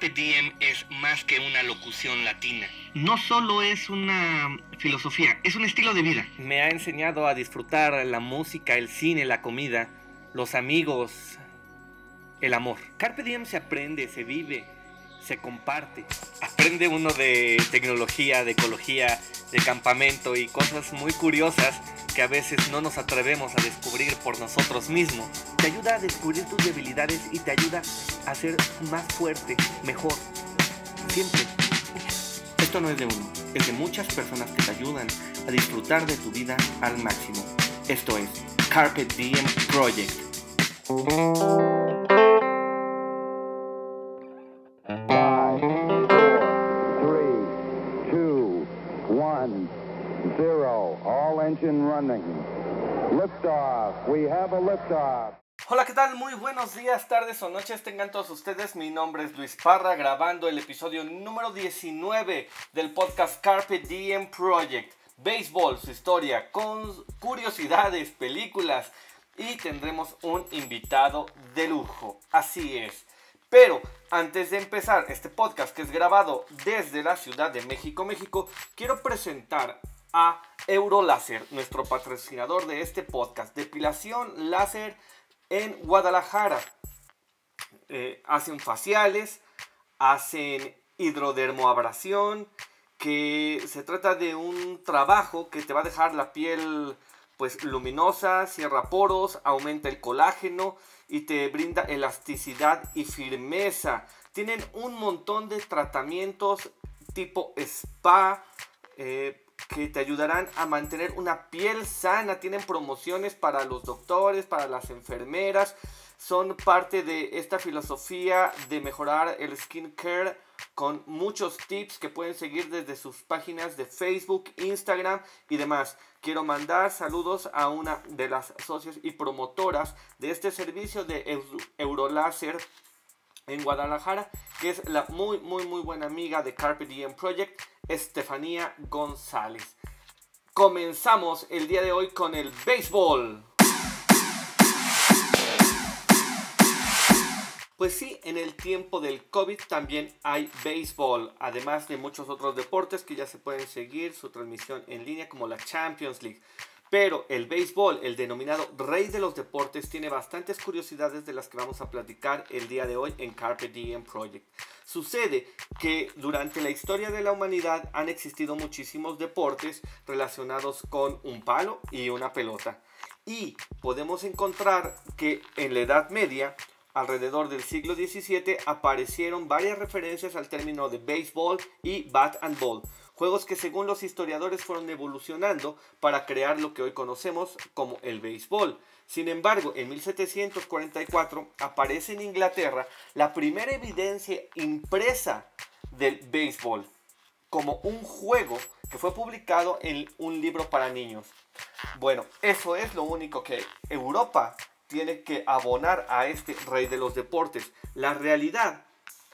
Carpe Diem es más que una locución latina. No solo es una filosofía, es un estilo de vida. Me ha enseñado a disfrutar la música, el cine, la comida, los amigos, el amor. Carpe Diem se aprende, se vive, se comparte. Aprende uno de tecnología, de ecología, de campamento y cosas muy curiosas que a veces no nos atrevemos a descubrir por nosotros mismos. Te ayuda a descubrir tus debilidades y te ayuda a ser más fuerte, mejor. Siempre. Esto no es de uno, es de muchas personas que te ayudan a disfrutar de tu vida al máximo. Esto es Carpet Diem Project. Hola, ¿qué tal? Muy buenos días, tardes o noches tengan todos ustedes. Mi nombre es Luis Parra, grabando el episodio número 19 del podcast Carpet Diem Project. Béisbol, su historia, con curiosidades, películas y tendremos un invitado de lujo. Así es. Pero antes de empezar este podcast que es grabado desde la Ciudad de México, México, quiero presentar a Euroláser, nuestro patrocinador de este podcast. Depilación láser en Guadalajara. Eh, hacen faciales, hacen hidrodermoabrasión, que se trata de un trabajo que te va a dejar la piel pues luminosa, cierra poros, aumenta el colágeno y te brinda elasticidad y firmeza. Tienen un montón de tratamientos tipo spa, eh, que te ayudarán a mantener una piel sana. Tienen promociones para los doctores, para las enfermeras. Son parte de esta filosofía de mejorar el skincare con muchos tips que pueden seguir desde sus páginas de Facebook, Instagram y demás. Quiero mandar saludos a una de las socias y promotoras de este servicio de Eurolaser en Guadalajara, que es la muy, muy, muy buena amiga de Carpe Diem Project, Estefanía González. Comenzamos el día de hoy con el béisbol. Pues sí, en el tiempo del COVID también hay béisbol, además de muchos otros deportes que ya se pueden seguir su transmisión en línea como la Champions League. Pero el béisbol, el denominado rey de los deportes, tiene bastantes curiosidades de las que vamos a platicar el día de hoy en Carpe Diem Project. Sucede que durante la historia de la humanidad han existido muchísimos deportes relacionados con un palo y una pelota. Y podemos encontrar que en la Edad Media, alrededor del siglo XVII, aparecieron varias referencias al término de béisbol y bat and ball juegos que según los historiadores fueron evolucionando para crear lo que hoy conocemos como el béisbol. Sin embargo, en 1744 aparece en Inglaterra la primera evidencia impresa del béisbol como un juego que fue publicado en un libro para niños. Bueno, eso es lo único que Europa tiene que abonar a este rey de los deportes. La realidad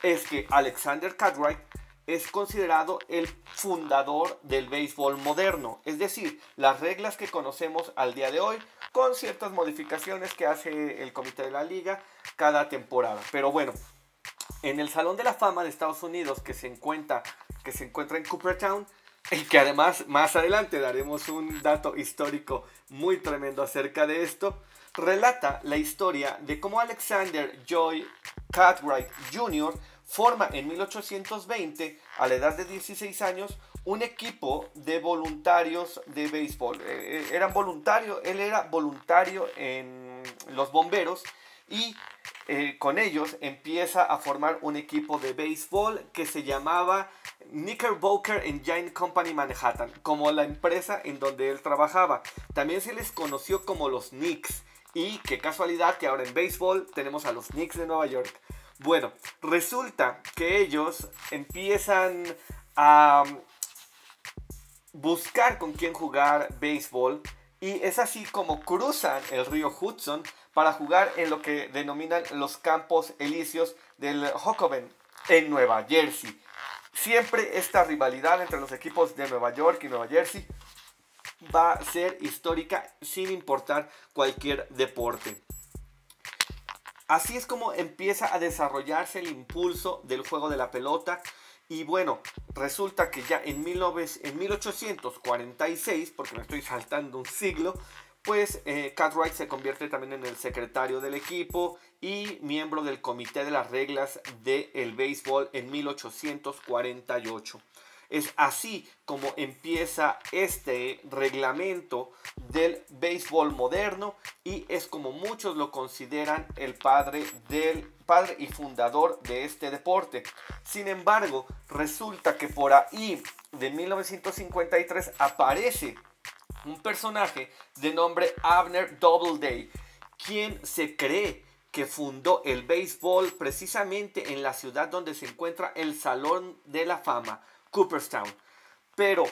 es que Alexander Cartwright es considerado el fundador del béisbol moderno, es decir, las reglas que conocemos al día de hoy, con ciertas modificaciones que hace el comité de la liga cada temporada. Pero bueno, en el Salón de la Fama de Estados Unidos que se encuentra, que se encuentra en Cooperstown, y que además más adelante daremos un dato histórico muy tremendo acerca de esto, relata la historia de cómo Alexander Joy Cartwright Jr forma en 1820, a la edad de 16 años, un equipo de voluntarios de béisbol. Eh, eh, eran voluntarios, él era voluntario en los bomberos y eh, con ellos empieza a formar un equipo de béisbol que se llamaba Knickerbocker Engine Company Manhattan, como la empresa en donde él trabajaba. También se les conoció como los Knicks. Y qué casualidad que ahora en béisbol tenemos a los Knicks de Nueva York. Bueno, resulta que ellos empiezan a buscar con quién jugar béisbol y es así como cruzan el río Hudson para jugar en lo que denominan los campos elíseos del Hokoven en Nueva Jersey. Siempre esta rivalidad entre los equipos de Nueva York y Nueva Jersey va a ser histórica sin importar cualquier deporte. Así es como empieza a desarrollarse el impulso del juego de la pelota. Y bueno, resulta que ya en, 1846, porque me estoy saltando un siglo, pues eh, se convierte también en el secretario del equipo y miembro del comité de las reglas del béisbol en 1848. Es así como empieza este reglamento del béisbol moderno y es como muchos lo consideran el padre del padre y fundador de este deporte. Sin embargo, resulta que por ahí de 1953 aparece un personaje de nombre Abner Doubleday, quien se cree que fundó el béisbol precisamente en la ciudad donde se encuentra el Salón de la Fama, Cooperstown. Pero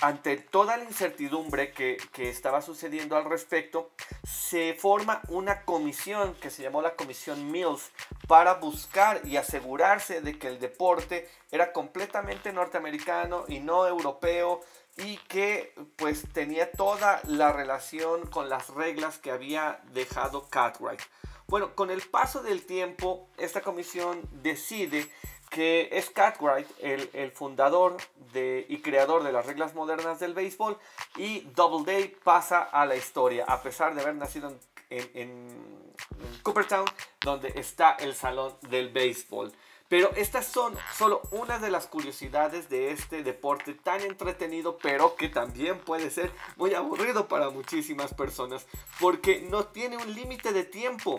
ante toda la incertidumbre que, estaba sucediendo al respecto, se forma una comisión que se llamó la Comisión Mills para buscar y asegurarse de que el deporte era completamente norteamericano y no europeo y que pues tenía toda la relación con las reglas que había dejado Cartwright. Bueno, con el paso del tiempo, esta comisión decide que es Cartwright el, fundador de, y creador de las reglas modernas del béisbol y Doubleday pasa a la historia a pesar de haber nacido en, en, Cooperstown donde está el salón del béisbol. Pero estas son solo una de las curiosidades de este deporte tan entretenido, pero que también puede ser muy aburrido para muchísimas personas, porque no tiene un límite de tiempo.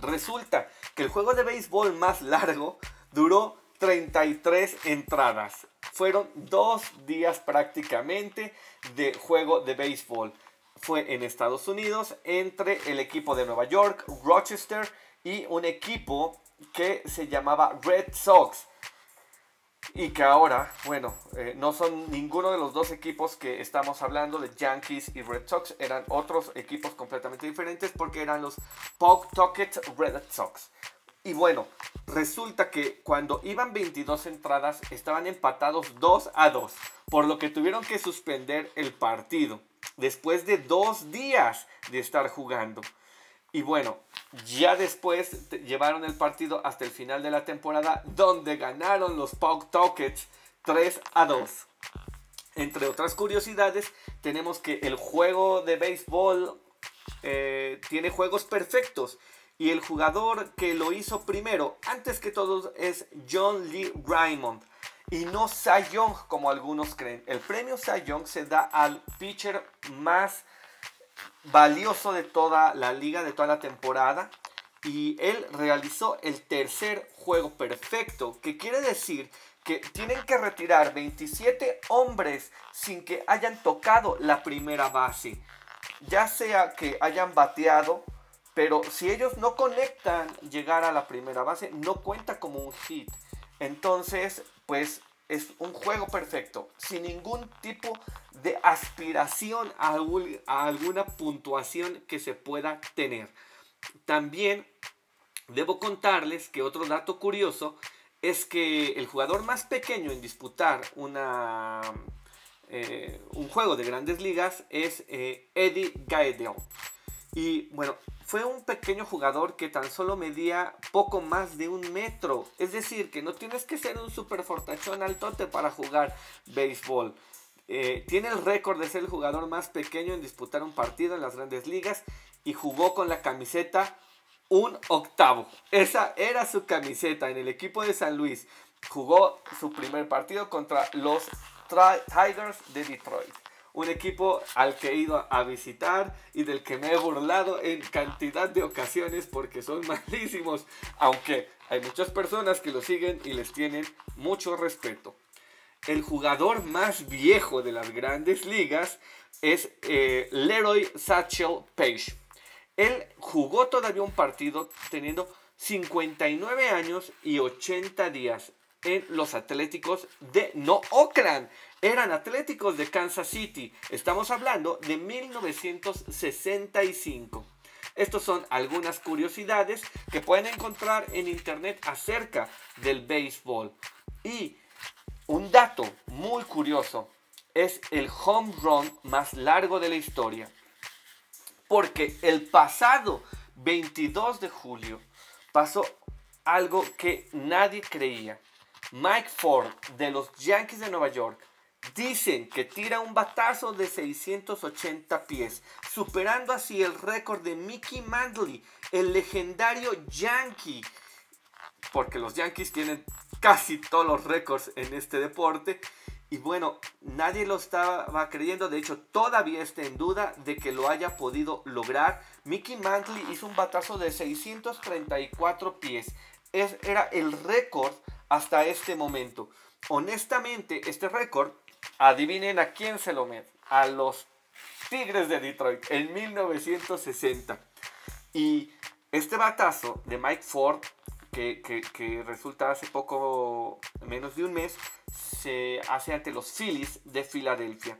Resulta que el juego de béisbol más largo Duró 33 entradas. Fueron dos días prácticamente de juego de béisbol. Fue en Estados Unidos entre el equipo de Nueva York, Rochester y un equipo que se llamaba Red Sox. Y que ahora, bueno, eh, no son ninguno de los dos equipos que estamos hablando de Yankees y Red Sox. Eran otros equipos completamente diferentes porque eran los Pawtucket Red Sox. Y bueno, resulta que cuando iban 22 entradas estaban empatados 2 a 2, por lo que tuvieron que suspender el partido después de dos días de estar jugando. Y bueno, ya después llevaron el partido hasta el final de la temporada donde ganaron los Pawtuckets 3 a 2. Entre otras curiosidades, tenemos que el juego de béisbol eh, tiene juegos perfectos y el jugador que lo hizo primero, antes que todos, es John Lee Raymond. Y no Cy Young, como algunos creen. El premio Cy Young se da al pitcher más valioso de toda la liga, de toda la temporada. Y él realizó el tercer juego perfecto, que quiere decir que tienen que retirar 27 hombres sin que hayan tocado la primera base. Ya sea que hayan bateado pero si ellos no conectan llegar a la primera base, no cuenta como un hit. Entonces, pues es un juego perfecto, sin ningún tipo de aspiración a, alguna puntuación que se pueda tener. También debo contarles que otro dato curioso es que el jugador más pequeño en disputar una, eh, un juego de grandes ligas es eh, Eddie Gaedel. Y bueno, fue un pequeño jugador que tan solo medía poco más de un metro. Es decir, que no tienes que ser un super fortachón altote para jugar béisbol. Eh, tiene el récord de ser el jugador más pequeño en disputar un partido en las grandes ligas y jugó con la camiseta un octavo. Esa era su camiseta en el equipo de San Luis. Jugó su primer partido contra los Tigers de Detroit un equipo al que he ido a visitar y del que me he burlado en cantidad de ocasiones porque son malísimos, aunque hay muchas personas que lo siguen y les tienen mucho respeto. El jugador más viejo de las grandes ligas es eh, Leroy Satchel Page. Él jugó todavía un partido teniendo 59 años y 80 días en los Atléticos de No Oakland eran Atléticos de Kansas City. Estamos hablando de 1965. Estos son algunas curiosidades que pueden encontrar en internet acerca del béisbol. Y un dato muy curioso es el home run más largo de la historia. Porque el pasado 22 de julio pasó algo que nadie creía. Mike Ford de los Yankees de Nueva York dicen que tira un batazo de 680 pies, superando así el récord de Mickey Mantle, el legendario Yankee, porque los Yankees tienen casi todos los récords en este deporte. Y bueno, nadie lo estaba creyendo, de hecho todavía está en duda de que lo haya podido lograr. Mickey Mantle hizo un batazo de 634 pies. Es, era el récord hasta este momento. Honestamente, este récord, adivinen a quién se lo mete. A los Tigres de Detroit en 1960. Y este batazo de Mike Ford, que, que resulta hace poco, menos de un mes, se hace ante los Phillies de Filadelfia.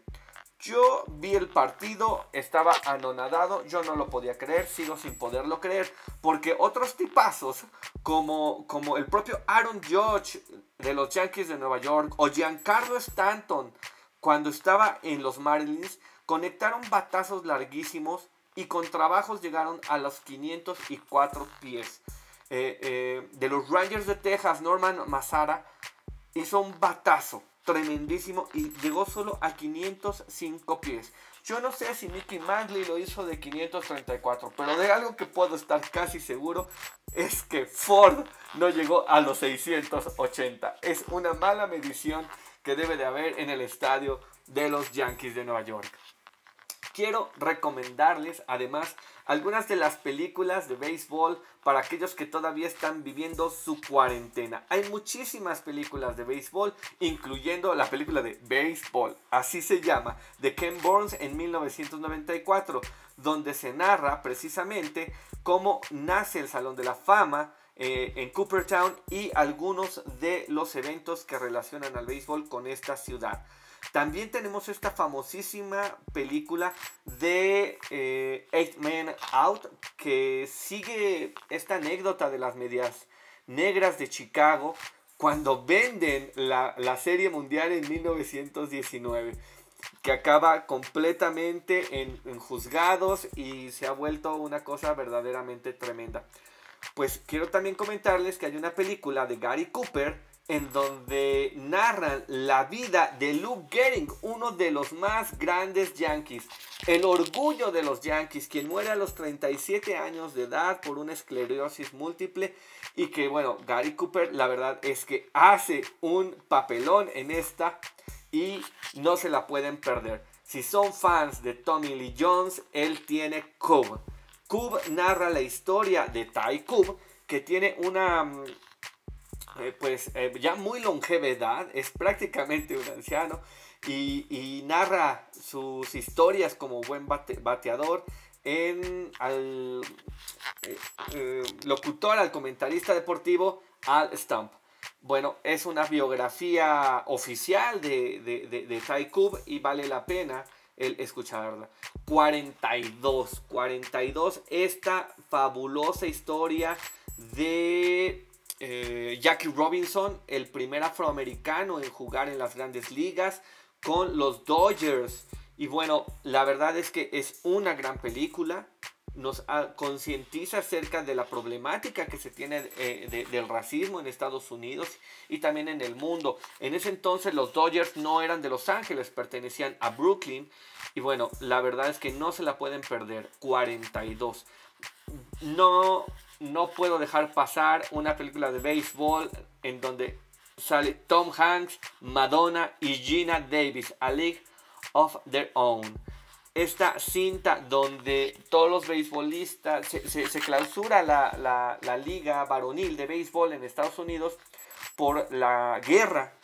Yo vi el partido, estaba anonadado, yo no lo podía creer, sigo sin poderlo creer, porque otros tipazos, como, como el propio Aaron Judge de los Yankees de Nueva York o Giancarlo Stanton, cuando estaba en los Marlins, conectaron batazos larguísimos y con trabajos llegaron a los 504 pies. Eh, eh, de los Rangers de Texas, Norman Mazara hizo un batazo tremendísimo y llegó solo a 505 pies. Yo no sé si Mickey Mantley lo hizo de 534, pero de algo que puedo estar casi seguro es que Ford no llegó a los 680. Es una mala medición que debe de haber en el estadio de los Yankees de Nueva York. Quiero recomendarles además algunas de las películas de béisbol para aquellos que todavía están viviendo su cuarentena. Hay muchísimas películas de béisbol, incluyendo la película de Béisbol, así se llama, de Ken Burns en 1994, donde se narra precisamente cómo nace el Salón de la Fama, eh, en Coopertown y algunos de los eventos que relacionan al béisbol con esta ciudad. También tenemos esta famosísima película de eh, Eight Men Out que sigue esta anécdota de las medias negras de Chicago cuando venden la, serie mundial en 1919 que acaba completamente en, en, juzgados y se ha vuelto una cosa verdaderamente tremenda. Pues quiero también comentarles que hay una película de Gary Cooper en donde narran la vida de Luke Gehrig, uno de los más grandes Yankees, el orgullo de los Yankees, quien muere a los 37 años de edad por una esclerosis múltiple y que bueno, Gary Cooper la verdad es que hace un papelón en esta y no se la pueden perder. Si son fans de Tommy Lee Jones, él tiene Cub. Cub narra la historia de Ty Cub, que tiene una mm, eh, pues eh, ya muy longevedad, es prácticamente un anciano y, narra sus historias como buen bateador en al eh, locutor, al comentarista deportivo Al Stump. Bueno, es una biografía oficial de, de, de, de Ty Cobb y vale la pena el escucharla. 42, 42, esta fabulosa historia de eh, Jackie Robinson, el primer afroamericano en jugar en las grandes ligas con los Dodgers. Y bueno, la verdad es que es una gran película. Nos concientiza acerca de la problemática que se tiene eh, del racismo en Estados Unidos y también en el mundo. En ese entonces los Dodgers no eran de Los Ángeles, pertenecían a Brooklyn. Y bueno, la verdad es que no se la pueden perder. 42. No no puedo dejar pasar una película de béisbol en donde sale Tom Hanks, Madonna y Gina Davis, A League of Their Own. Esta cinta donde todos los beisbolistas, se, clausura la, la liga varonil de béisbol en Estados Unidos por la guerra.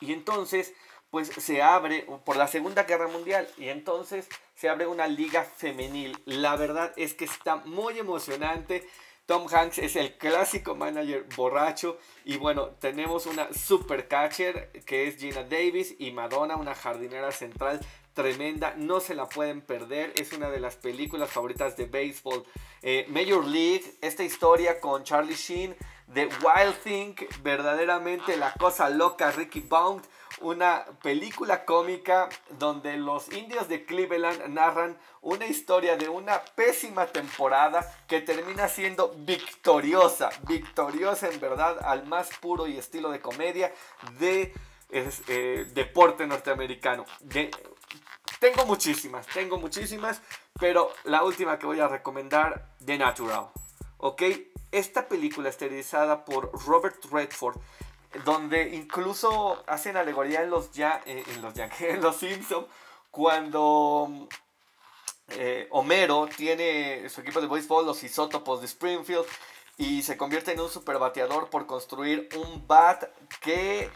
Y entonces, pues se abre por la Segunda Guerra Mundial. Y entonces se abre una liga femenil. La verdad es que está muy emocionante. Tom Hanks es el clásico manager borracho. Y bueno, tenemos una super catcher que es Gina Davis y Madonna, una jardinera central tremenda. No se la pueden perder. Es una de las películas favoritas de béisbol. Eh, Major League, esta historia con Charlie Sheen. The Wild Thing, verdaderamente la cosa loca, Ricky Bound una película cómica donde los indios de Cleveland narran una historia de una pésima temporada que termina siendo victoriosa, victoriosa en verdad al más puro y estilo de comedia de eh, deporte norteamericano. tengo muchísimas, tengo muchísimas, pero la última que voy a recomendar, The Natural. ¿Ok? Esta película esterilizada por Robert Redford donde incluso hacen alegoría en los ya eh, en los en los Simpsons cuando eh, Homero tiene su equipo de béisbol los isótopos de Springfield y se convierte en un super bateador por construir un bat que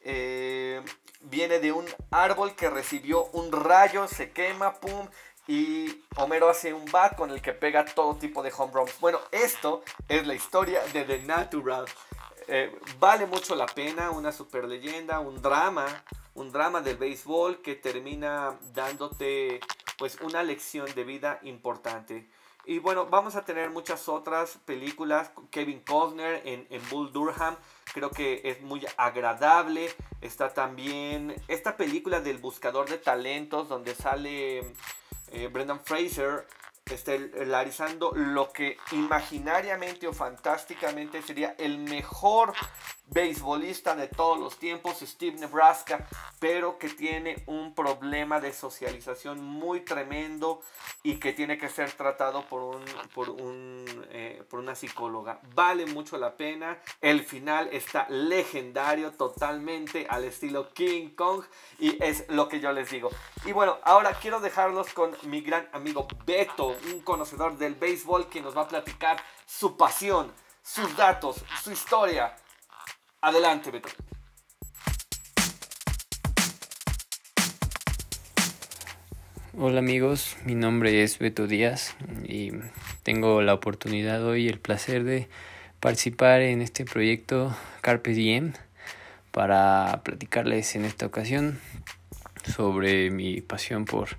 eh, viene de un árbol que recibió un rayo, se quema, pum, y Homero hace un bat con el que pega todo tipo de home runs. Bueno, esto es la historia de The Natural. Eh, vale mucho la pena, una super leyenda, un drama, un drama del béisbol que termina dándote pues una lección de vida importante. Y bueno, vamos a tener muchas otras películas. Kevin Costner en, en Bull Durham. Creo que es muy agradable. Está también esta película del buscador de talentos donde sale eh, Brendan Fraser estelarizando lo que imaginariamente o fantásticamente sería el mejor beisbolista de todos los tiempos, Steve Nebraska, pero que tiene un problema de socialización muy tremendo y que tiene que ser tratado por, un, por, un, eh, por una psicóloga. Vale mucho la pena. El final está legendario totalmente al estilo King Kong y es lo que yo les digo. Y bueno, ahora quiero dejarlos con mi gran amigo Beto, un conocedor del béisbol que nos va a platicar su pasión, sus datos, su historia Adelante, Beto. Hola amigos, mi nombre es Beto Díaz y tengo la oportunidad hoy el placer de participar en este proyecto Carpe Diem para platicarles en esta ocasión sobre mi pasión por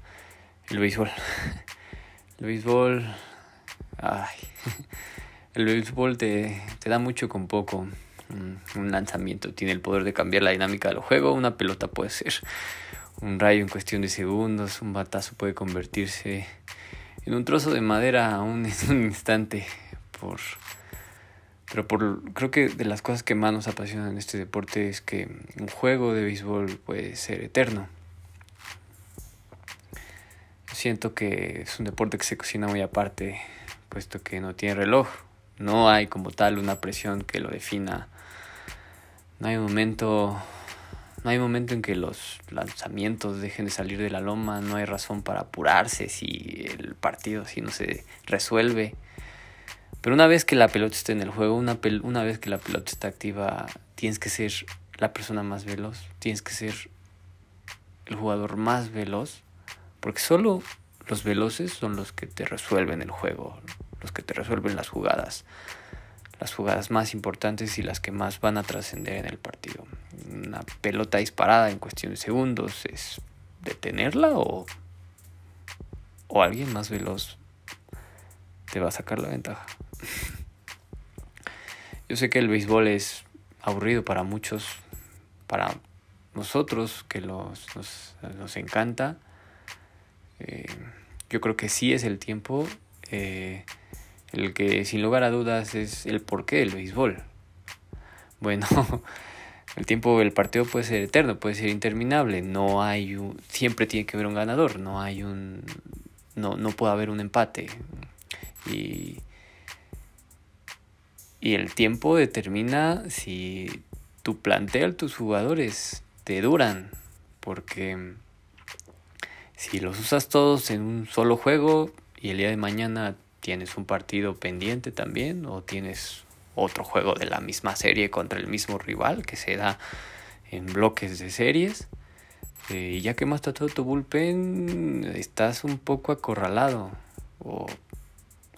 el béisbol. El béisbol, ay, el béisbol te, te da mucho con poco un lanzamiento tiene el poder de cambiar la dinámica del juego, una pelota puede ser un rayo en cuestión de segundos, un batazo puede convertirse en un trozo de madera aún en un instante por pero por creo que de las cosas que más nos apasionan en este deporte es que un juego de béisbol puede ser eterno. Siento que es un deporte que se cocina muy aparte, puesto que no tiene reloj. No hay como tal una presión que lo defina no hay momento. No hay momento en que los lanzamientos dejen de salir de la loma, no hay razón para apurarse si el partido si no se resuelve. Pero una vez que la pelota está en el juego, una, una vez que la pelota está activa, tienes que ser la persona más veloz, tienes que ser el jugador más veloz, porque solo los veloces son los que te resuelven el juego, los que te resuelven las jugadas las jugadas más importantes y las que más van a trascender en el partido. Una pelota disparada en cuestión de segundos es detenerla o, o alguien más veloz te va a sacar la ventaja. Yo sé que el béisbol es aburrido para muchos, para nosotros que los, nos, encanta. Eh, yo creo que sí es el tiempo. Eh, el que sin lugar a dudas es el porqué del béisbol. Bueno, el tiempo del partido puede ser eterno, puede ser interminable, no hay un, siempre tiene que haber un ganador, no hay un no, no puede haber un empate. Y, y el tiempo determina si tu plantel, tus jugadores te duran, porque si los usas todos en un solo juego y el día de mañana tienes un partido pendiente también o tienes otro juego de la misma serie contra el mismo rival que se da en bloques de series. Eh, y ya que quemaste todo tu bullpen, estás un poco acorralado. O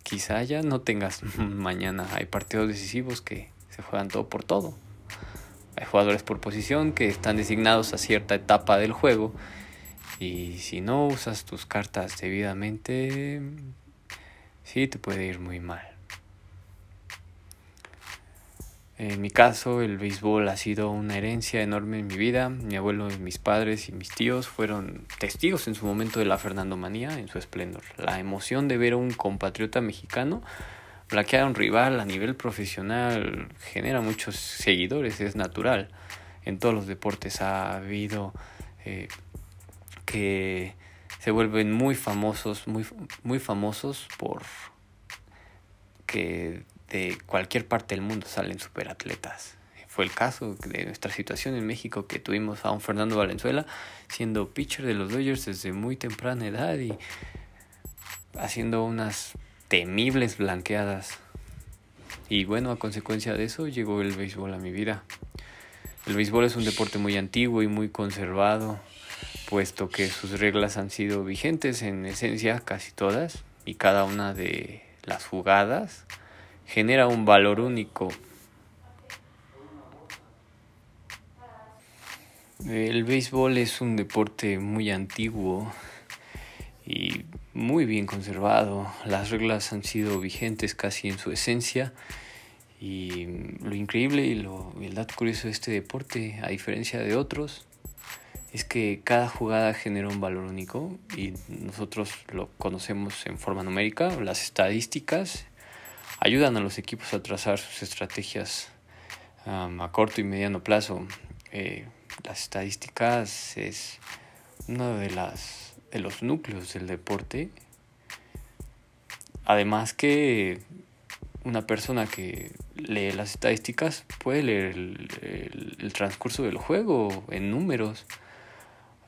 quizá ya no tengas mañana. Hay partidos decisivos que se juegan todo por todo. Hay jugadores por posición que están designados a cierta etapa del juego. Y si no usas tus cartas debidamente, sí te puede ir muy mal. En mi caso, el béisbol ha sido una herencia enorme en mi vida. Mi abuelo, mis padres y mis tíos fueron testigos en su momento de la Fernando Manía en su esplendor. La emoción de ver a un compatriota mexicano plaquear a un rival a nivel profesional genera muchos seguidores, es natural. En todos los deportes ha habido eh, que se vuelven muy famosos, muy, muy famosos por que de cualquier parte del mundo salen superatletas. Fue el caso de nuestra situación en México que tuvimos a un Fernando Valenzuela siendo pitcher de los Dodgers desde muy temprana edad y haciendo unas temibles blanqueadas. Y bueno, a consecuencia de eso llegó el béisbol a mi vida. El béisbol es un deporte muy antiguo y muy conservado, puesto que sus reglas han sido vigentes en esencia casi todas y cada una de las jugadas genera un valor único. El béisbol es un deporte muy antiguo y muy bien conservado. Las reglas han sido vigentes casi en su esencia. Y lo increíble y, lo, y el dato curioso de este deporte, a diferencia de otros, es que cada jugada genera un valor único y nosotros lo conocemos en forma numérica. Las estadísticas ayudan a los equipos a trazar sus estrategias a corto y mediano plazo. Eh, las estadísticas es uno de, las, de los núcleos del deporte. Además que una persona que lee las estadísticas puede leer el transcurso del juego en números.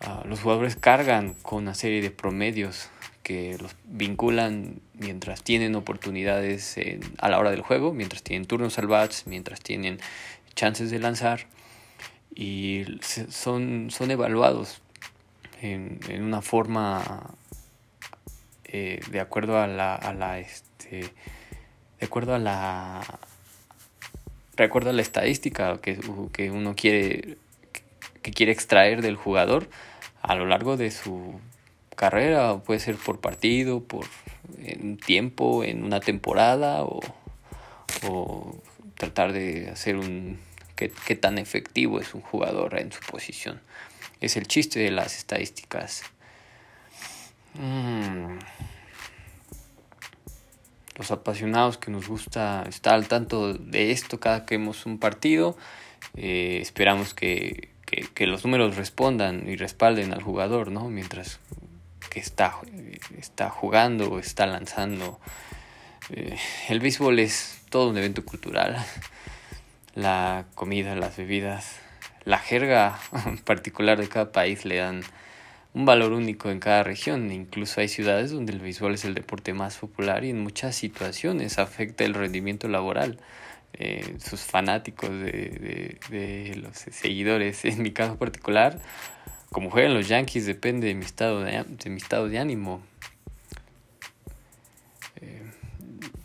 Ah, los jugadores cargan con una serie de promedios que los vinculan mientras tienen oportunidades a la hora del juego, mientras tienen turnos al mientras tienen chances de lanzar y son, son evaluados en, una forma eh, de acuerdo a la, a la este, de acuerdo a la de acuerdo a la estadística que, que uno quiere que quiere extraer del jugador a lo largo de su carrera, puede ser por partido, por en tiempo, en una temporada, o, o tratar de hacer un qué, qué, tan efectivo es un jugador en su posición. Es el chiste de las estadísticas. Mm. Los apasionados que nos gusta estar al tanto de esto cada que vemos un partido, eh, esperamos que que, los números respondan y respalden al jugador, ¿no? Mientras que está, está jugando o está lanzando. Eh, el béisbol es todo un evento cultural. La comida, las bebidas, la jerga particular de cada país le dan un valor único en cada región. Incluso hay ciudades donde el béisbol es el deporte más popular y en muchas situaciones afecta el rendimiento laboral. Eh, sus fanáticos, de, de, los seguidores. En mi caso particular, como juegan los Yankees, depende de mi estado de, mi estado de ánimo. Eh,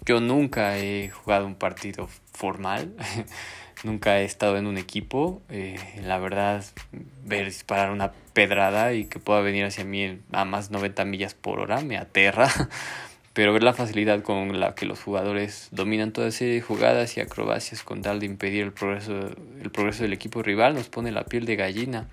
yo nunca he jugado un partido formal, nunca he estado en un equipo. Eh, la verdad, ver disparar una pedrada y que pueda venir hacia mí a más 90 millas por hora me aterra. pero ver la facilidad con la que los jugadores dominan toda serie de jugadas y acrobacias con tal de impedir el progreso, el progreso del equipo rival nos pone la piel de gallina.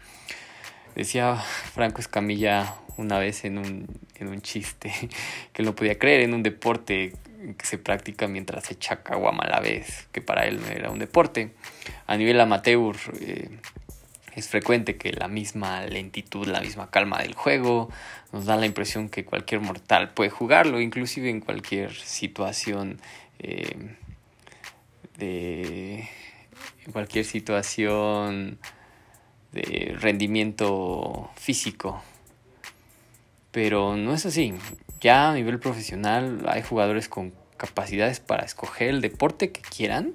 Decía Franco Escamilla una vez en un, en un chiste que no podía creer en un deporte que se practica mientras se echa caguama a la vez, que para él no era un deporte. A nivel amateur, eh, es frecuente que la misma lentitud, la misma calma del juego nos da la impresión que cualquier mortal puede jugarlo, inclusive en cualquier situación eh, de en cualquier situación de rendimiento físico. Pero no es así. Ya a nivel profesional hay jugadores con capacidades para escoger el deporte que quieran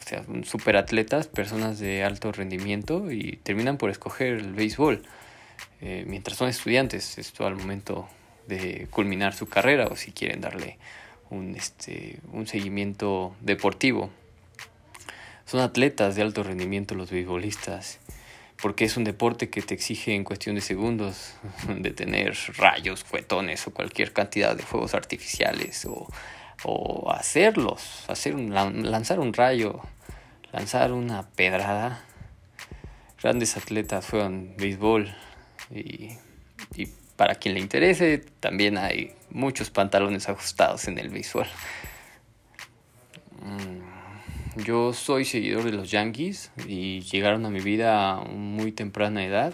o sea, superatletas, personas de alto rendimiento y terminan por escoger el béisbol eh, mientras son estudiantes, esto al momento de culminar su carrera o si quieren darle un, este, un seguimiento deportivo. Son atletas de alto rendimiento los beisbolistas porque es un deporte que te exige en cuestión de segundos de tener rayos, cuetones o cualquier cantidad de fuegos artificiales o o hacerlos, hacer lanzar un rayo, lanzar una pedrada. Grandes atletas fueron béisbol y, y para quien le interese, también hay muchos pantalones ajustados en el béisbol. Mm, yo soy seguidor de los Yankees y llegaron a mi vida a muy temprana edad.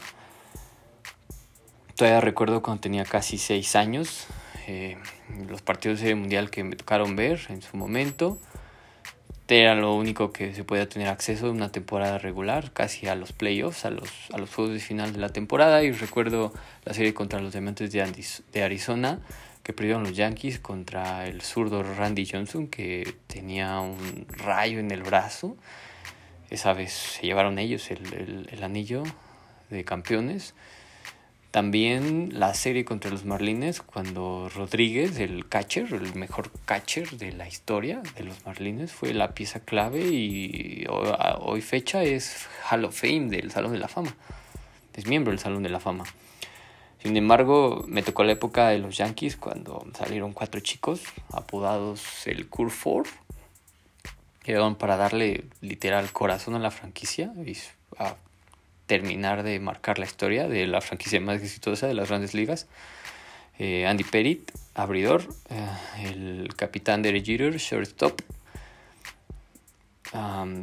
Todavía recuerdo cuando tenía casi 6 años, eh, los partidos de mundial que me tocaron ver en su momento era lo único que se podía tener acceso en una temporada regular, casi a los playoffs, a los, a los juegos de final de la temporada. Y recuerdo la serie contra los Diamantes de, Arizona, que perdieron los Yankees contra el zurdo Randy Johnson, que tenía un rayo en el brazo. Esa vez se llevaron ellos el, el anillo de campeones. También la serie contra los Marlines, cuando Rodríguez, el catcher, el mejor catcher de la historia de los Marlines, fue la pieza clave y hoy fecha es Hall of Fame del Salón de la Fama. Es miembro del Salón de la Fama. Sin embargo, me tocó la época de los Yankees cuando salieron cuatro chicos apodados el Cure Four. Llegaron para darle literal corazón a la franquicia y a terminar de marcar la historia de la franquicia más exitosa de las grandes ligas. Eh, Andy Pettit, abridor, eh, el capitán Derek Jeter, shortstop,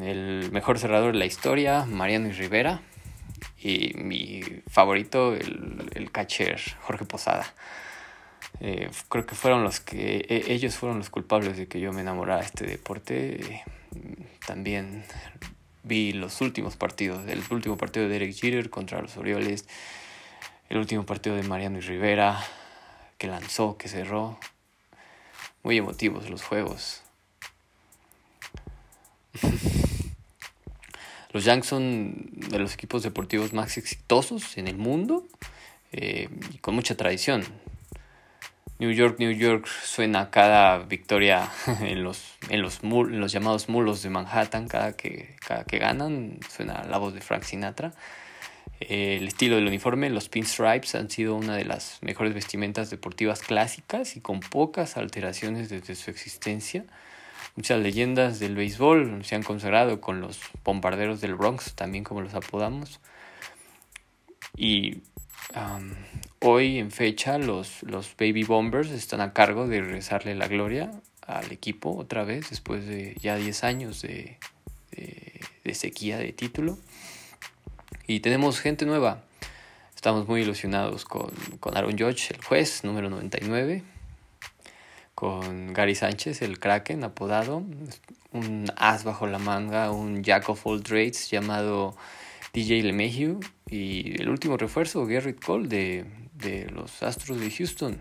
el mejor cerrador de la historia, Mariano Rivera, y mi favorito, el, catcher Jorge Posada. Eh, creo que fueron los que e, ellos fueron los culpables de que yo me enamorara de este deporte. también vi los últimos partidos, el último partido de Derek Jeter contra los Orioles, el último partido de Mariano y Rivera, que lanzó, que cerró. Muy emotivos los juegos. los Yankees son de los equipos deportivos más exitosos en el mundo eh, y con mucha tradición. New York, New York suena cada victoria en los, en los, llamados mulos de Manhattan, cada que, cada que ganan, suena la voz de Frank Sinatra. Eh, el estilo del uniforme, los pinstripes han sido una de las mejores vestimentas deportivas clásicas y con pocas alteraciones desde su existencia. Muchas leyendas del béisbol se han consagrado con los bombarderos del Bronx, también como los apodamos. Y hoy en fecha los, los Baby Bombers están a cargo de regresarle la gloria al equipo otra vez después de ya 10 años de, de, sequía de título. Y tenemos gente nueva. Estamos muy ilusionados con, con Aaron Judge, el juez número 99. Con Gary Sánchez, el Kraken, apodado. Un as bajo la manga, un jack of all trades llamado DJ LeMahieu y el último refuerzo, Garrett Cole de, los Astros de Houston.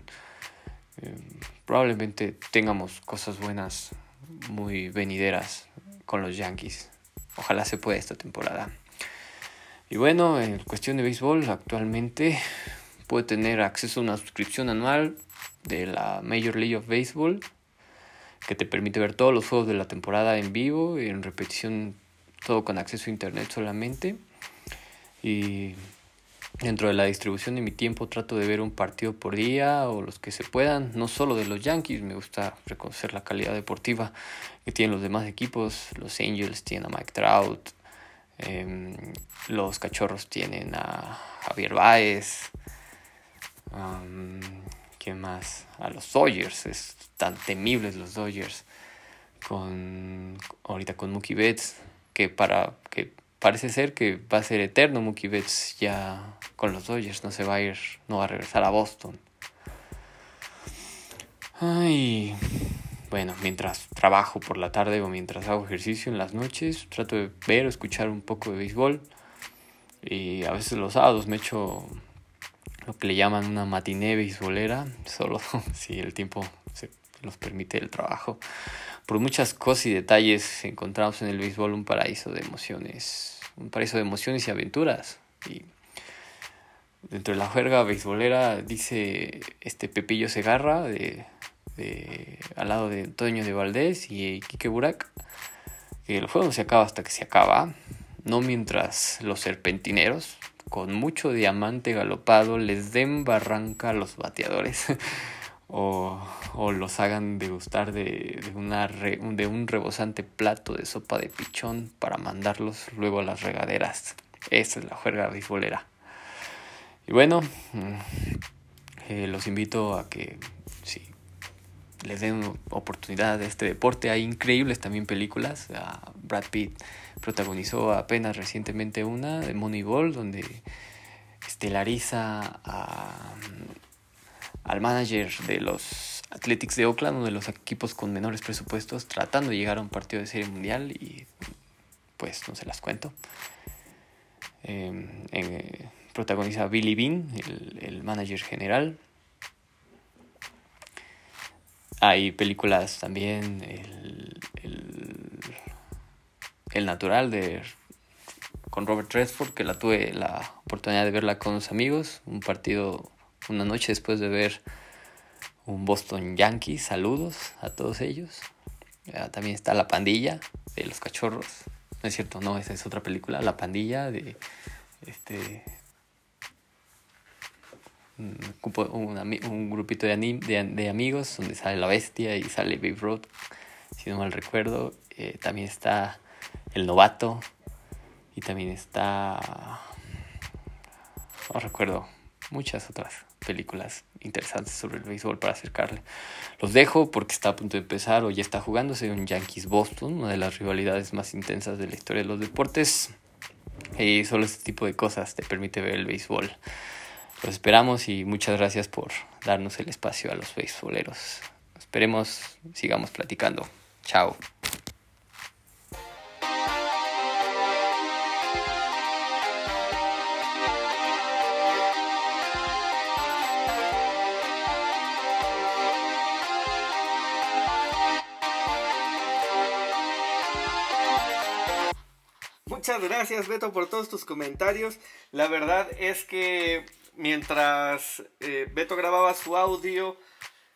Eh, probablemente tengamos cosas buenas muy venideras con los Yankees. Ojalá se pueda esta temporada. Y bueno, en cuestión de béisbol, actualmente puede tener acceso a una suscripción anual de la Major League of Baseball que te permite ver todos los juegos de la temporada en vivo y en repetición, todo con acceso a internet solamente. Y dentro de la distribución de mi tiempo trato de ver un partido por día o los que se puedan, no solo de los Yankees, me gusta reconocer la calidad deportiva que tienen los demás equipos, los Angels tienen a Mike Trout, em, los Cachorros tienen a Javier Baez, ¿quién más? A los Dodgers, es tan temibles los Dodgers, con ahorita con Mookie Betts, que para que parece ser que va a ser eterno Mookie Betts ya con los Dodgers, no se va a ir, no va a regresar a Boston. Ay, bueno, mientras trabajo por la tarde o mientras hago ejercicio en las noches, trato de ver o escuchar un poco de béisbol. Y a veces los sábados me echo lo que le llaman una matiné beisbolera, solo si el tiempo se nos permite el trabajo. Por muchas cosas y detalles encontramos en el béisbol un paraíso de emociones un paraíso de emociones y aventuras. Y dentro de la juerga beisbolera dice este Pepillo Segarra de, al lado de Antonio de Valdés y Quique Burak que el juego no se acaba hasta que se acaba, no mientras los serpentineros con mucho diamante galopado les den barranca a los bateadores o, o los hagan degustar de, de, de un rebosante plato de sopa de pichón para mandarlos luego a las regaderas. Esa es la juerga beisbolera. Y bueno, mm, eh, los invito a que les den oportunidad a este deporte. Hay increíbles también películas. Brad Pitt protagonizó apenas recientemente una de Moneyball, donde estelariza a, al manager de los Athletics de Oakland, uno de los equipos con menores presupuestos, tratando de llegar a un partido de serie mundial y pues no se las cuento. Eh, protagoniza Billy Bean, el, el manager general. Hay películas también, el, el, el, Natural de con Robert Redford, que la tuve la oportunidad de verla con los amigos, un partido una noche después de ver un Boston Yankees, saludos a todos ellos. También está La Pandilla de los Cachorros. No es cierto, no, esa es otra película, La Pandilla de este un, un grupito de, de, amigos donde sale la bestia y sale Babe Road, si no mal recuerdo. Eh, también está El Novato y también está, no recuerdo, muchas otras películas interesantes sobre el béisbol para acercarle. Los dejo porque está a punto de empezar o ya está jugándose un Yankees Boston, una de las rivalidades más intensas de la historia de los deportes. Y solo este tipo de cosas te permite ver el béisbol. Los esperamos y muchas gracias por darnos el espacio a los beisboleros. Esperemos, sigamos platicando. Chao. Gracias Beto por todos tus comentarios. La verdad es que mientras eh, Beto grababa su audio,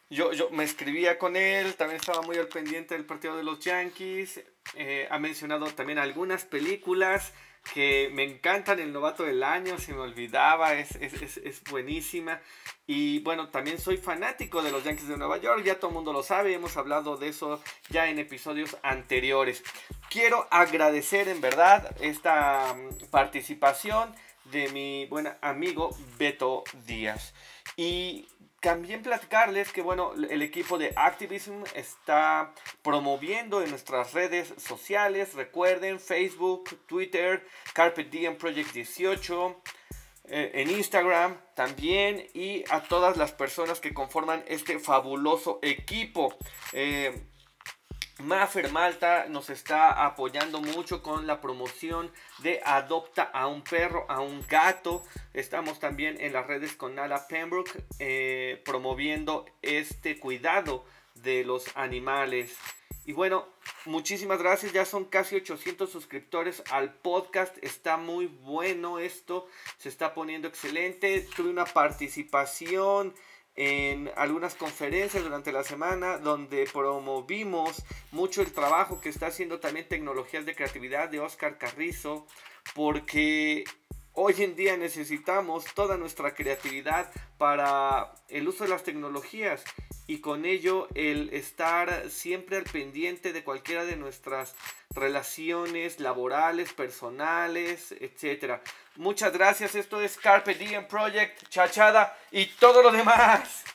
yo, yo me escribía con él, también estaba muy al pendiente del partido de los Yankees. Eh, ha mencionado también algunas películas que me encantan, El Novato del Año, se me olvidaba, es, es, es, buenísima. Y bueno, también soy fanático de los Yankees de Nueva York, ya todo el mundo lo sabe, hemos hablado de eso ya en episodios anteriores. Quiero agradecer en verdad esta mm, participación de mi buen amigo Beto Díaz. Y también platicarles que bueno, el equipo de Activism está promoviendo en nuestras redes sociales, recuerden Facebook, Twitter, Carpet Diem Project 18, eh, en Instagram también y a todas las personas que conforman este fabuloso equipo. Eh, Maffer Malta nos está apoyando mucho con la promoción de Adopta a un perro, a un gato. Estamos también en las redes con Nala Pembroke eh, promoviendo este cuidado de los animales. Y bueno, muchísimas gracias. Ya son casi 800 suscriptores al podcast. Está muy bueno esto. Se está poniendo excelente. Tuve una participación en algunas conferencias durante la semana donde promovimos mucho el trabajo que está haciendo también Tecnologías de Creatividad de Oscar Carrizo, porque hoy en día necesitamos toda nuestra creatividad para el uso de las tecnologías y con ello el estar siempre al pendiente de cualquiera de nuestras relaciones laborales, personales, etcétera. Muchas gracias. Esto es Carpe Diem Project, Chachada y todo lo demás.